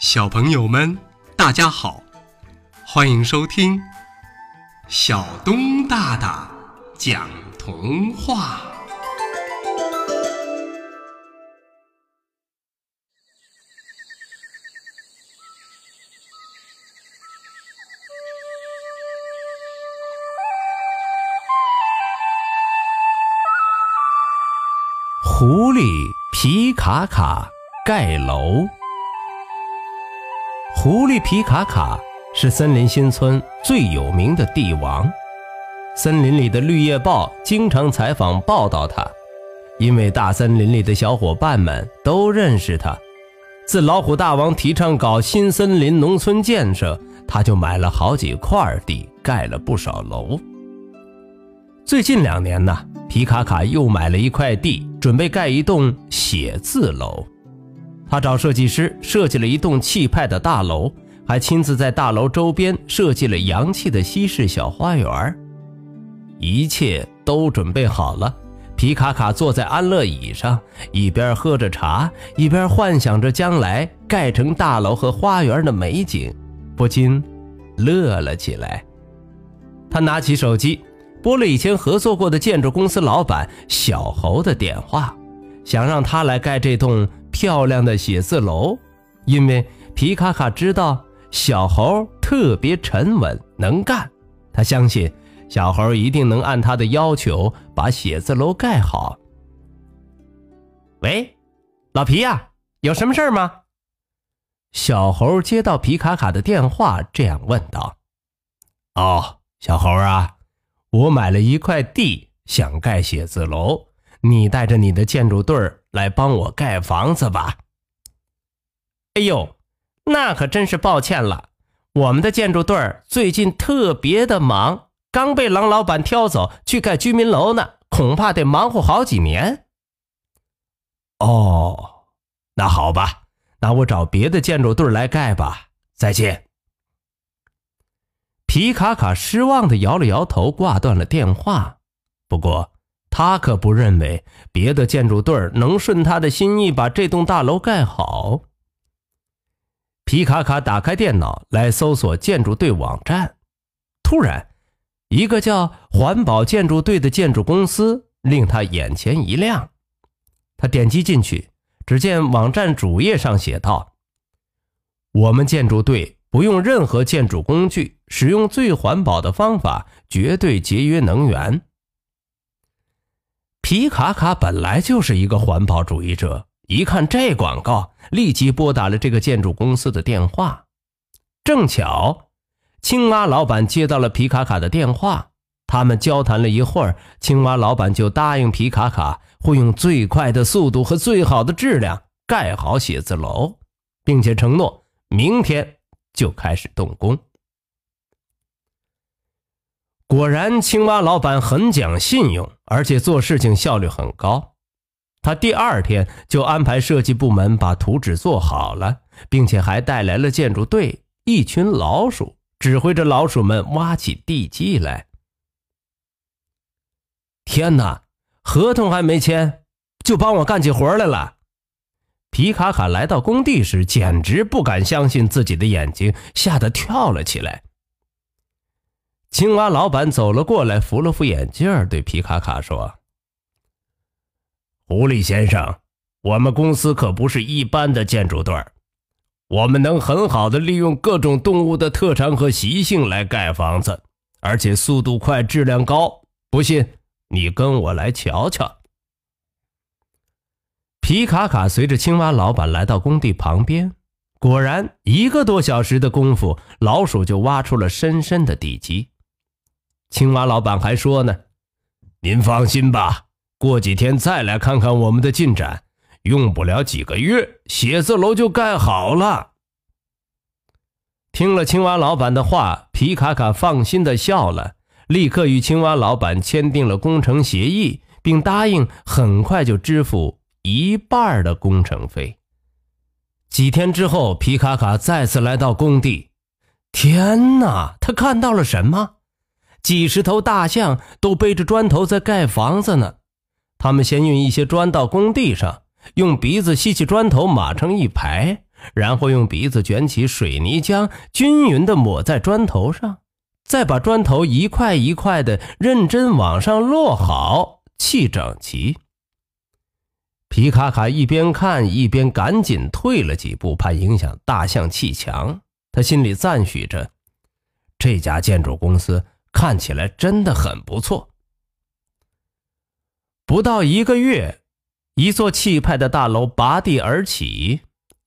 小朋友们，大家好，欢迎收听小东大大讲童话。狐狸皮卡卡盖楼。狐狸皮卡卡是森林新村最有名的帝王，森林里的绿叶报经常采访报道他，因为大森林里的小伙伴们都认识他。自老虎大王提倡搞新森林农村建设，他就买了好几块地，盖了不少楼。最近两年呢，皮卡卡又买了一块地，准备盖一栋写字楼。他找设计师设计了一栋气派的大楼，还亲自在大楼周边设计了洋气的西式小花园。一切都准备好了，皮卡卡坐在安乐椅上，一边喝着茶，一边幻想着将来盖成大楼和花园的美景，不禁乐了起来。他拿起手机，拨了以前合作过的建筑公司老板小侯的电话，想让他来盖这栋。漂亮的写字楼，因为皮卡卡知道小猴特别沉稳能干，他相信小猴一定能按他的要求把写字楼盖好。喂，老皮呀，有什么事吗？小猴接到皮卡卡的电话，这样问道：“哦，小猴啊，我买了一块地，想盖写字楼，你带着你的建筑队儿。”来帮我盖房子吧！哎呦，那可真是抱歉了，我们的建筑队最近特别的忙，刚被狼老板挑走去盖居民楼呢，恐怕得忙活好几年。哦，那好吧，那我找别的建筑队来盖吧。再见。皮卡卡失望的摇了摇头，挂断了电话。不过。他可不认为别的建筑队能顺他的心意把这栋大楼盖好。皮卡卡打开电脑来搜索建筑队网站，突然，一个叫“环保建筑队”的建筑公司令他眼前一亮。他点击进去，只见网站主页上写道：“我们建筑队不用任何建筑工具，使用最环保的方法，绝对节约能源。”皮卡卡本来就是一个环保主义者，一看这广告，立即拨打了这个建筑公司的电话。正巧，青蛙老板接到了皮卡卡的电话，他们交谈了一会儿，青蛙老板就答应皮卡卡会用最快的速度和最好的质量盖好写字楼，并且承诺明天就开始动工。果然，青蛙老板很讲信用，而且做事情效率很高。他第二天就安排设计部门把图纸做好了，并且还带来了建筑队一群老鼠，指挥着老鼠们挖起地基来。天哪，合同还没签，就帮我干起活来了！皮卡卡来到工地时，简直不敢相信自己的眼睛，吓得跳了起来。青蛙老板走了过来，扶了扶眼镜，对皮卡卡说：“狐狸先生，我们公司可不是一般的建筑队我们能很好的利用各种动物的特长和习性来盖房子，而且速度快，质量高。不信，你跟我来瞧瞧。”皮卡卡随着青蛙老板来到工地旁边，果然一个多小时的功夫，老鼠就挖出了深深的地基。青蛙老板还说呢：“您放心吧，过几天再来看看我们的进展，用不了几个月，写字楼就盖好了。”听了青蛙老板的话，皮卡卡放心的笑了，立刻与青蛙老板签订了工程协议，并答应很快就支付一半的工程费。几天之后，皮卡卡再次来到工地，天哪，他看到了什么？几十头大象都背着砖头在盖房子呢。他们先运一些砖到工地上，用鼻子吸起砖头码成一排，然后用鼻子卷起水泥浆，均匀地抹在砖头上，再把砖头一块一块的认真往上摞好，砌整齐。皮卡卡一边看一边赶紧退了几步，怕影响大象砌墙。他心里赞许着，这家建筑公司看起来真的很不错。不到一个月，一座气派的大楼拔地而起。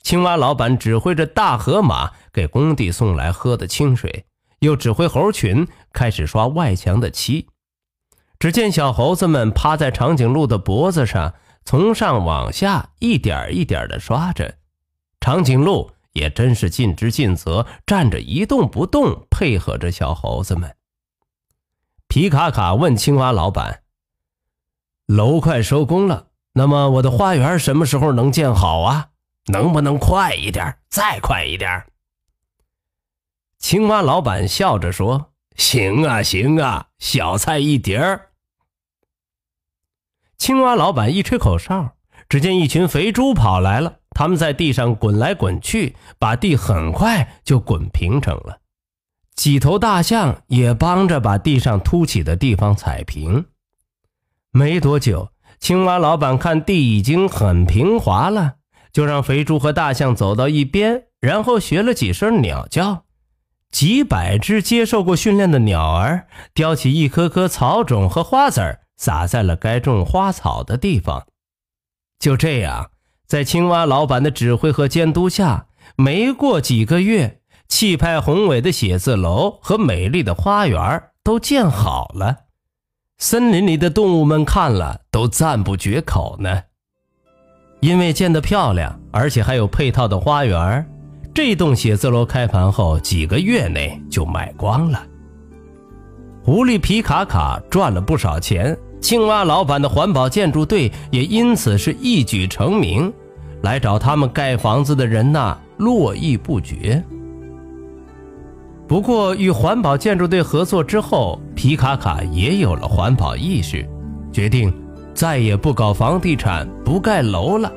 青蛙老板指挥着大河马给工地送来喝的清水，又指挥猴群开始刷外墙的漆。只见小猴子们趴在长颈鹿的脖子上。从上往下一点一点的刷着，长颈鹿也真是尽职尽责，站着一动不动，配合着小猴子们。皮卡卡问青蛙老板：“楼快收工了，那么我的花园什么时候能建好啊？能不能快一点，再快一点？”青蛙老板笑着说：“行啊，行啊，小菜一碟。”青蛙老板一吹口哨，只见一群肥猪跑来了。他们在地上滚来滚去，把地很快就滚平整了。几头大象也帮着把地上凸起的地方踩平。没多久，青蛙老板看地已经很平滑了，就让肥猪和大象走到一边，然后学了几声鸟叫。几百只接受过训练的鸟儿叼起一颗颗草种和花籽儿。撒在了该种花草的地方。就这样，在青蛙老板的指挥和监督下，没过几个月，气派宏伟的写字楼和美丽的花园都建好了。森林里的动物们看了都赞不绝口呢。因为建得漂亮，而且还有配套的花园，这栋写字楼开盘后几个月内就卖光了。狐狸皮卡卡赚了不少钱。青蛙老板的环保建筑队也因此是一举成名，来找他们盖房子的人呐络绎不绝。不过，与环保建筑队合作之后，皮卡卡也有了环保意识，决定再也不搞房地产、不盖楼了。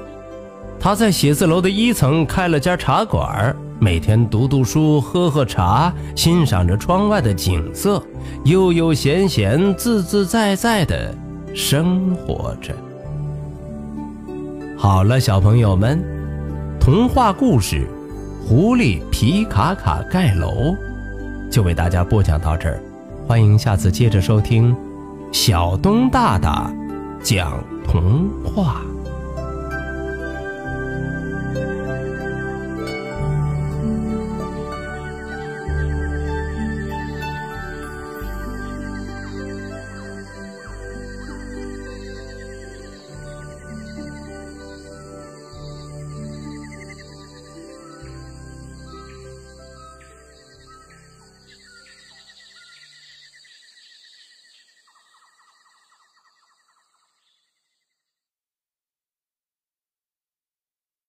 他在写字楼的一层开了家茶馆，每天读读书、喝喝茶，欣赏着窗外的景色，悠悠闲闲、自自在在的生活着。好了，小朋友们，童话故事《狐狸皮卡卡盖楼》就为大家播讲到这儿，欢迎下次接着收听小东大大讲童话。